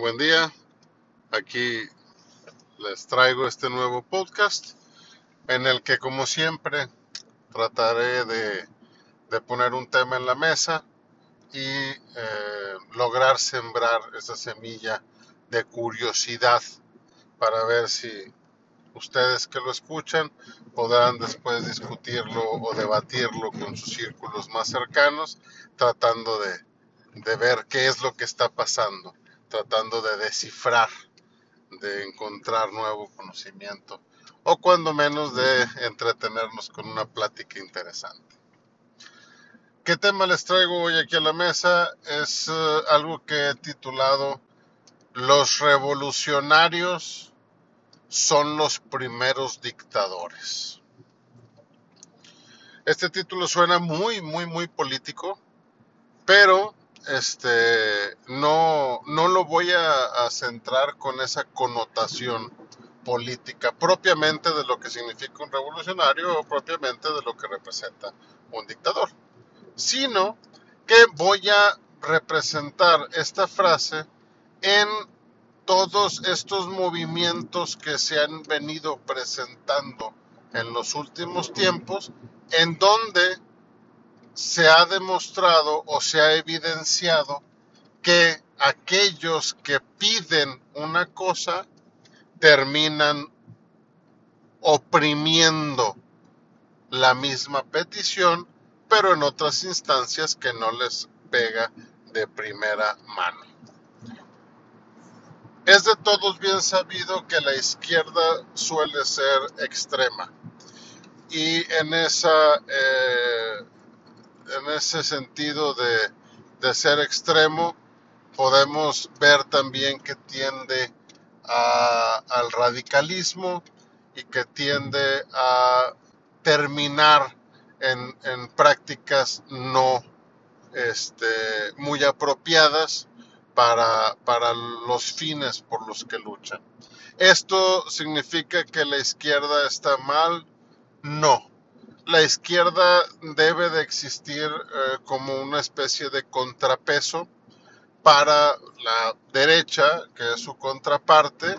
Buen día. Aquí les traigo este nuevo podcast en el que como siempre trataré de, de poner un tema en la mesa y eh, lograr sembrar esa semilla de curiosidad para ver si ustedes que lo escuchan podrán después discutirlo o debatirlo con sus círculos más cercanos tratando de, de ver qué es lo que está pasando tratando de descifrar, de encontrar nuevo conocimiento o cuando menos de entretenernos con una plática interesante. ¿Qué tema les traigo hoy aquí a la mesa? Es uh, algo que he titulado Los revolucionarios son los primeros dictadores. Este título suena muy, muy, muy político, pero este, no, no lo voy a, centrar con esa connotación política propiamente de lo que significa un revolucionario o propiamente de lo que representa un dictador, sino que voy a representar esta frase en todos estos movimientos que se han venido presentando en los últimos tiempos, en donde se ha demostrado o se ha evidenciado que aquellos que piden una cosa terminan oprimiendo la misma petición, pero en otras instancias que no les pega de primera mano. Es de todos bien sabido que la izquierda suele ser extrema y en esa eh, en ese sentido de, ser extremo, podemos ver también que tiende al radicalismo y que tiende a terminar en, prácticas no este, muy apropiadas para, para los fines por los que luchan. ¿Esto significa que la izquierda está mal? No la izquierda debe de existir eh, como una especie de contrapeso para la derecha, que es su contraparte,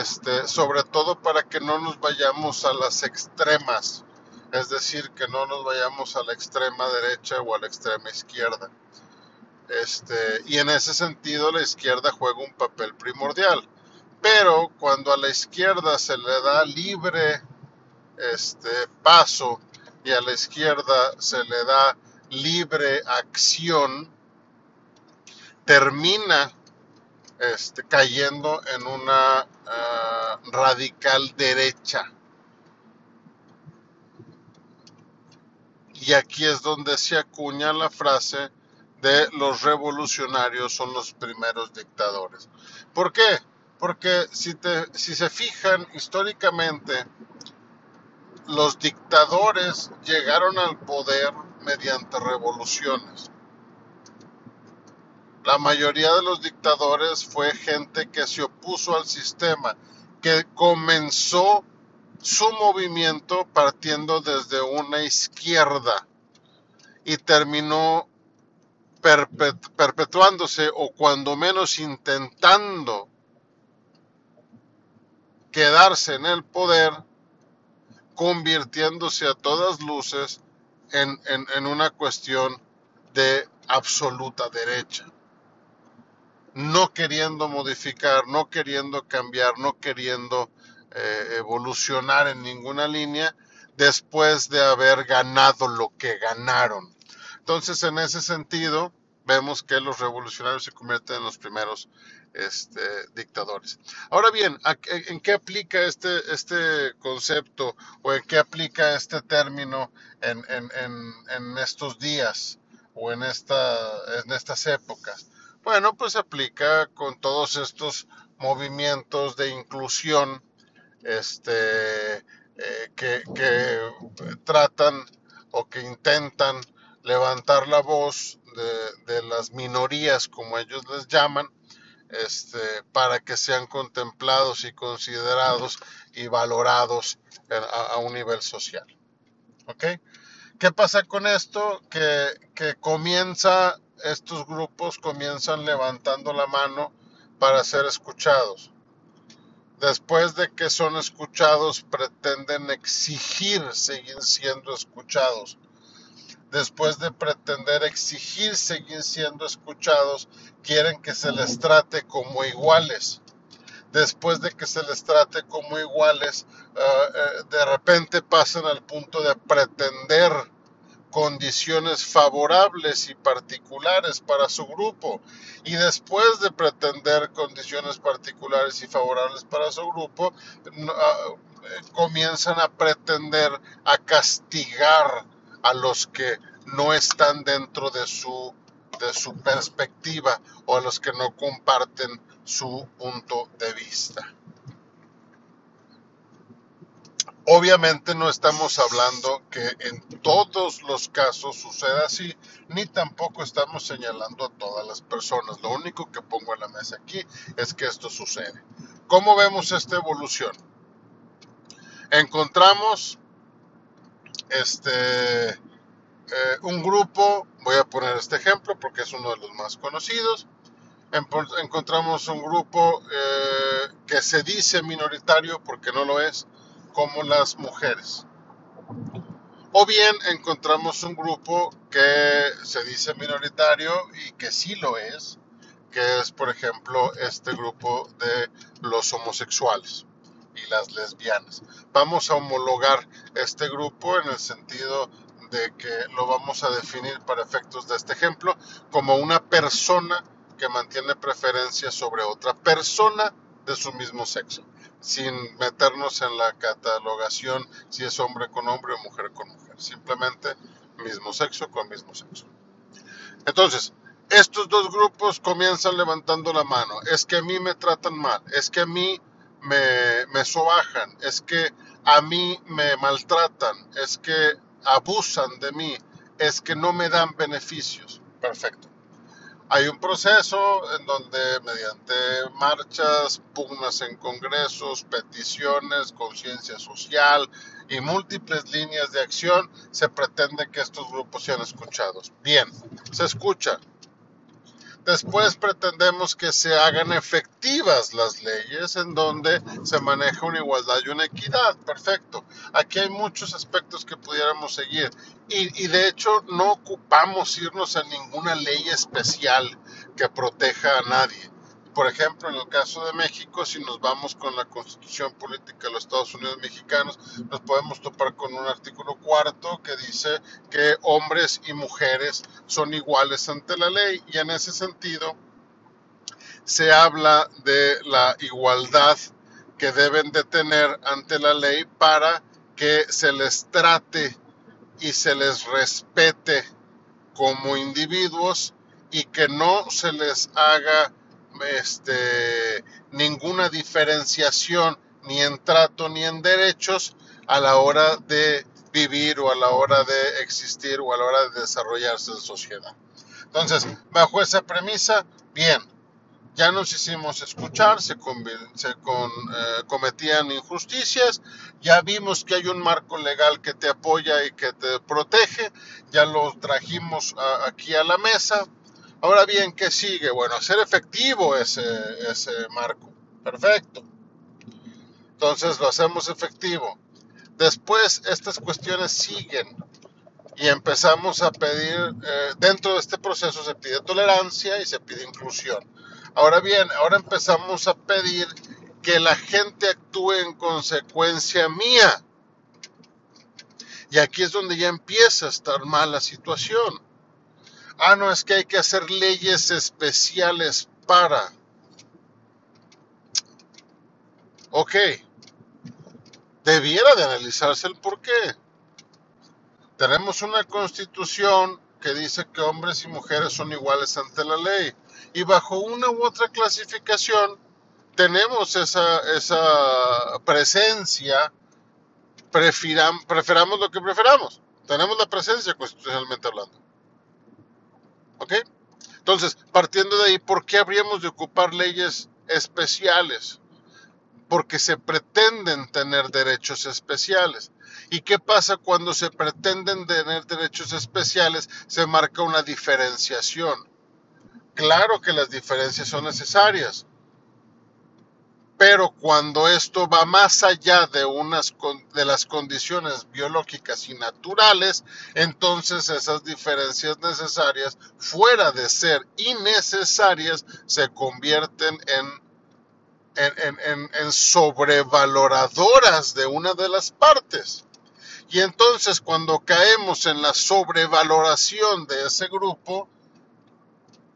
este, sobre todo para que no nos vayamos a las extremas, es decir, que no nos vayamos a la extrema derecha o a la extrema izquierda. Este, y en ese sentido la izquierda juega un papel primordial. Pero cuando a la izquierda se le da libre este paso y a la izquierda se le da libre acción, termina este, cayendo en una ah, radical derecha. Y aquí es donde se acuña la frase de los revolucionarios son los primeros dictadores. ¿Por qué? Porque si, si se fijan históricamente, los dictadores llegaron al poder mediante revoluciones. La mayoría de los dictadores fue gente que se opuso al sistema, que comenzó su movimiento partiendo desde una izquierda y terminó perpetuándose o cuando menos intentando quedarse en el poder convirtiéndose a todas luces en, una cuestión de absoluta derecha. No queriendo modificar, no queriendo cambiar, no queriendo eh, evolucionar en ninguna línea después de haber ganado lo que ganaron. Entonces, en ese sentido, vemos que los revolucionarios se convierten en los primeros este, dictadores. Ahora bien, ¿en qué aplica este, este concepto o en qué aplica este término en, estos días o en, esta, en estas épocas? Bueno, pues aplica con todos estos movimientos de inclusión este, eh, que, que, tratan o que intentan levantar la voz de, de las minorías, como ellos les llaman, este, para que sean contemplados y considerados y valorados a, un nivel social. ¿Ok? ¿Qué pasa con esto? Que, que comienza, estos grupos comienzan levantando la mano para ser escuchados. Después de que son escuchados, pretenden exigir seguir siendo escuchados. Después de pretender exigir seguir siendo escuchados, quieren que se les trate como iguales. Después de que se les trate como iguales, eh, eh, de repente pasan al punto de pretender condiciones favorables y particulares para su grupo. Y después de pretender condiciones particulares y favorables para su grupo, ah, eh, comienzan a pretender a castigar a los que no están dentro de su, de su perspectiva o a los que no comparten su punto de vista. Obviamente no estamos hablando que en todos los casos suceda así, ni tampoco estamos señalando a todas las personas. Lo único que pongo en la mesa aquí es que esto sucede. ¿Cómo vemos esta evolución? Encontramos este, eh, un grupo, voy a poner este ejemplo porque es uno de los más conocidos, encontramos un grupo eh, que se dice minoritario porque no lo es, como las mujeres. O bien encontramos un grupo que se dice minoritario y que sí lo es, que es por ejemplo este grupo de los homosexuales las lesbianas. Vamos a homologar este grupo en el sentido de que lo vamos a definir para efectos de este ejemplo como una persona que mantiene preferencia sobre otra persona de su mismo sexo sin meternos en la catalogación si es hombre con hombre o mujer con mujer. Simplemente mismo sexo con mismo sexo. Entonces, estos dos grupos comienzan levantando la mano. Es que a mí me tratan mal, es que a mí me, sobajan, es que a mí me maltratan, es que abusan de mí, es que no me dan beneficios. Perfecto. Hay un proceso en donde mediante marchas, pugnas en congresos, peticiones, conciencia social y múltiples líneas de acción se pretende que estos grupos sean escuchados. Bien, se escucha. Después pretendemos que se hagan efectivas las leyes en donde se maneja una igualdad y una equidad. Perfecto. Aquí hay muchos aspectos que pudiéramos seguir. Y, y de hecho no ocupamos irnos a ninguna ley especial que proteja a nadie. Por ejemplo, en el caso de México, si nos vamos con la constitución política de los Estados Unidos mexicanos, nos podemos topar con un artículo cuarto que dice que hombres y mujeres son iguales ante la ley y en ese sentido se habla de la igualdad que deben de tener ante la ley para que se les trate y se les respete como individuos y que no se les haga este, ninguna diferenciación ni en trato ni en derechos a la hora de vivir o a la hora de existir o a la hora de desarrollarse en sociedad. Entonces, bajo esa premisa, bien, ya nos hicimos escuchar, se, eh, cometían injusticias, ya vimos que hay un marco legal que te apoya y que te protege, ya lo trajimos aquí a la mesa, Ahora bien, ¿qué sigue? Bueno, hacer efectivo ese, ese marco. Perfecto. Entonces lo hacemos efectivo. Después estas cuestiones siguen y empezamos a pedir, eh, dentro de este proceso se pide tolerancia y se pide inclusión. Ahora bien, ahora empezamos a pedir que la gente actúe en consecuencia mía. Y aquí es donde ya empieza a estar mal la situación Ah, no, es que hay que hacer leyes especiales para. Ok. Debiera de analizarse el por qué. Tenemos una constitución que dice que hombres y mujeres son iguales ante la ley. Y bajo una u otra clasificación tenemos esa, esa presencia, preferamos lo que preferamos. Tenemos la presencia constitucionalmente hablando. ¿Ok? Entonces, partiendo de ahí, ¿por qué habríamos de ocupar leyes especiales? Porque se pretenden tener derechos especiales. ¿Y qué pasa cuando se pretenden tener derechos especiales? Se marca una diferenciación. Claro que las diferencias son necesarias. Pero cuando esto va más allá de, unas, de las condiciones biológicas y naturales, entonces esas diferencias necesarias, fuera de ser innecesarias, se convierten en, en, en sobrevaloradoras de una de las partes. Y entonces cuando caemos en la sobrevaloración de ese grupo,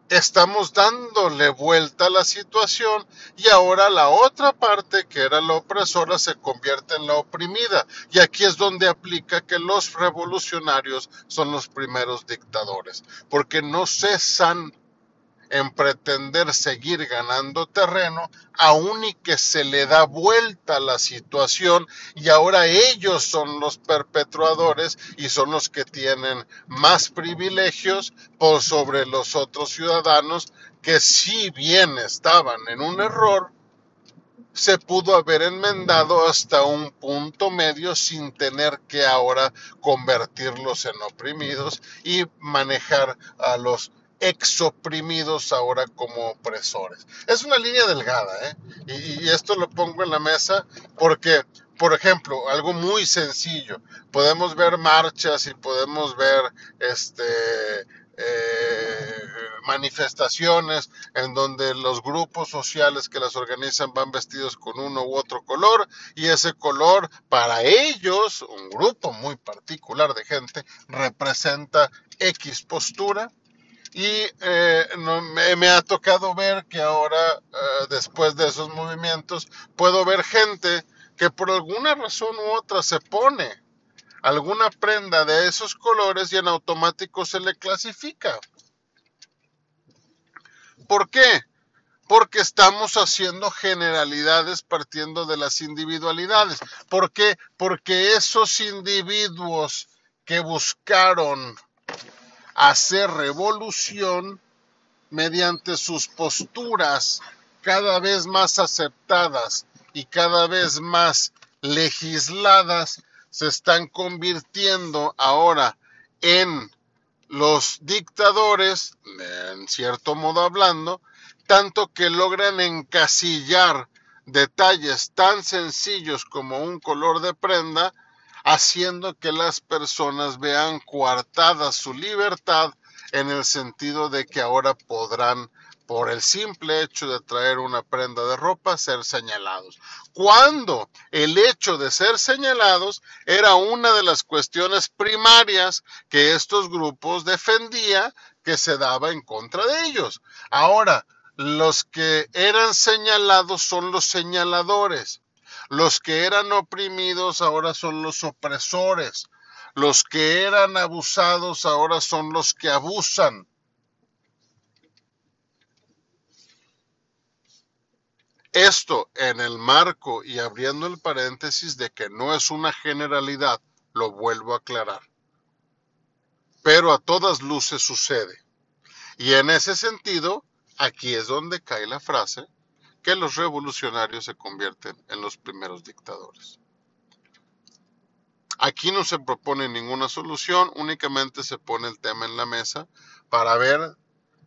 estamos dándole vuelta a la situación y ahora la otra parte que era la opresora se convierte en la oprimida. Y aquí es donde aplica que los revolucionarios son los primeros dictadores, porque no cesan en pretender seguir ganando terreno, aun y que se le da vuelta la situación y ahora ellos son los perpetuadores y son los que tienen más privilegios por sobre los otros ciudadanos que si bien estaban en un error, se pudo haber enmendado hasta un punto medio sin tener que ahora convertirlos en oprimidos y manejar a los exoprimidos ahora como opresores. Es una línea delgada, ¿eh? y, esto lo pongo en la mesa porque, por ejemplo, algo muy sencillo, podemos ver marchas y podemos ver este, eh, manifestaciones en donde los grupos sociales que las organizan van vestidos con uno u otro color y ese color para ellos, un grupo muy particular de gente, representa X postura y eh, me, ha tocado ver que ahora, eh, después de esos movimientos, puedo ver gente que por alguna razón u otra se pone alguna prenda de esos colores y en automático se le clasifica. ¿Por qué? Porque estamos haciendo generalidades partiendo de las individualidades. ¿Por qué? Porque esos individuos que buscaron hacer revolución mediante sus posturas cada vez más aceptadas y cada vez más legisladas, se están convirtiendo ahora en los dictadores, en cierto modo hablando, tanto que logran encasillar detalles tan sencillos como un color de prenda haciendo que las personas vean coartada su libertad en el sentido de que ahora podrán por el simple hecho de traer una prenda de ropa, ser señalados. Cuando el hecho de ser señalados era una de las cuestiones primarias que estos grupos defendía que se daba en contra de ellos. Ahora, los que eran señalados son los señaladores. Los que eran oprimidos ahora son los opresores. Los que eran abusados ahora son los que abusan. Esto en el marco y abriendo el paréntesis de que no es una generalidad, lo vuelvo a aclarar. Pero a todas luces sucede. Y en ese sentido, aquí es donde cae la frase, que los revolucionarios se convierten en los primeros dictadores. Aquí no se propone ninguna solución, únicamente se pone el tema en la mesa para ver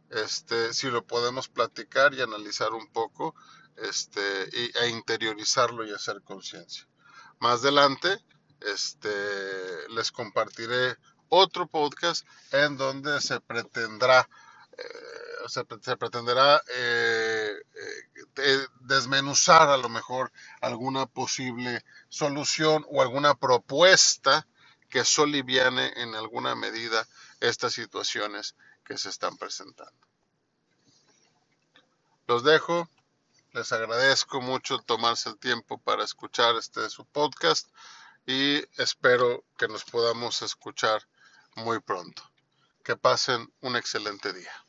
este, si lo podemos platicar y analizar un poco este, e interiorizarlo y hacer conciencia. Más adelante este, les compartiré otro podcast en donde se pretendrá eh, se, pretenderá eh, eh, desmenuzar a lo mejor alguna posible solución o alguna propuesta que soliviane en alguna medida estas situaciones que se están presentando. Los dejo, les agradezco mucho tomarse el tiempo para escuchar este su podcast y espero que nos podamos escuchar muy pronto. Que pasen un excelente día.